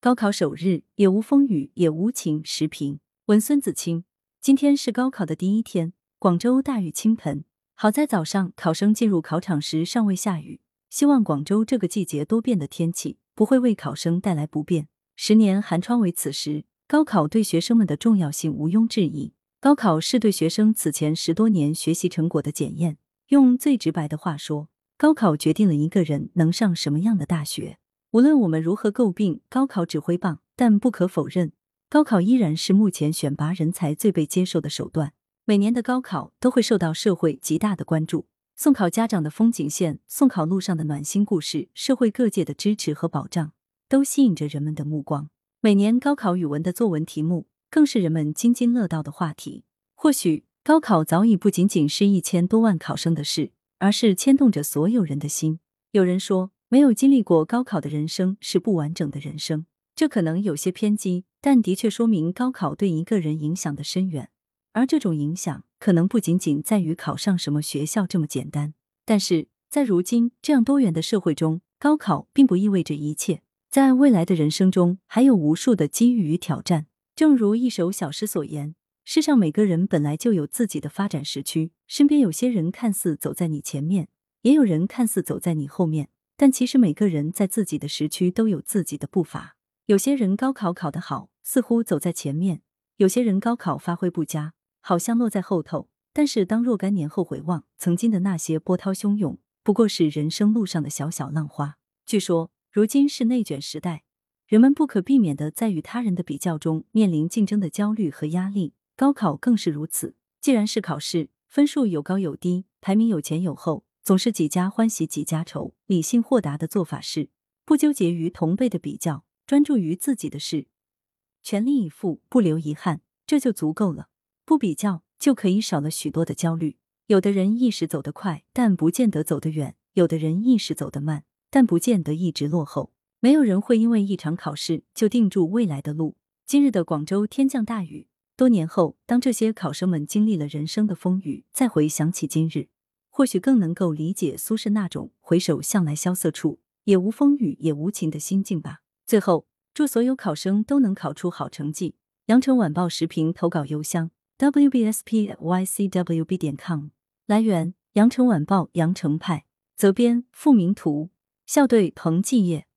高考首日，也无风雨也无晴。时评文孙子清。今天是高考的第一天，广州大雨倾盆，好在早上考生进入考场时尚未下雨。希望广州这个季节多变的天气不会为考生带来不便。十年寒窗为此时，高考对学生们的重要性毋庸置疑。高考是对学生此前十多年学习成果的检验。用最直白的话说，高考决定了一个人能上什么样的大学。无论我们如何诟病高考指挥棒，但不可否认，高考依然是目前选拔人才最被接受的手段。每年的高考都会受到社会极大的关注，送考家长的风景线、送考路上的暖心故事、社会各界的支持和保障，都吸引着人们的目光。每年高考语文的作文题目，更是人们津津乐道的话题。或许，高考早已不仅仅是一千多万考生的事，而是牵动着所有人的心。有人说。没有经历过高考的人生是不完整的人生，这可能有些偏激，但的确说明高考对一个人影响的深远。而这种影响可能不仅仅在于考上什么学校这么简单。但是在如今这样多元的社会中，高考并不意味着一切。在未来的人生中，还有无数的机遇与挑战。正如一首小诗所言：“世上每个人本来就有自己的发展时区，身边有些人看似走在你前面，也有人看似走在你后面。”但其实每个人在自己的时区都有自己的步伐。有些人高考考得好，似乎走在前面；有些人高考发挥不佳，好像落在后头。但是当若干年后回望，曾经的那些波涛汹涌，不过是人生路上的小小浪花。据说，如今是内卷时代，人们不可避免的在与他人的比较中面临竞争的焦虑和压力，高考更是如此。既然是考试，分数有高有低，排名有前有后。总是几家欢喜几家愁，理性豁达的做法是不纠结于同辈的比较，专注于自己的事，全力以赴，不留遗憾，这就足够了。不比较就可以少了许多的焦虑。有的人一时走得快，但不见得走得远；有的人一时走得慢，但不见得一直落后。没有人会因为一场考试就定住未来的路。今日的广州天降大雨，多年后，当这些考生们经历了人生的风雨，再回想起今日。或许更能够理解苏轼那种“回首向来萧瑟处，也无风雨也无晴”的心境吧。最后，祝所有考生都能考出好成绩。羊城晚报时评投稿邮箱：wbspycwb 点 com。来源：羊城晚报羊城派。责编：付明图。校对：彭继业。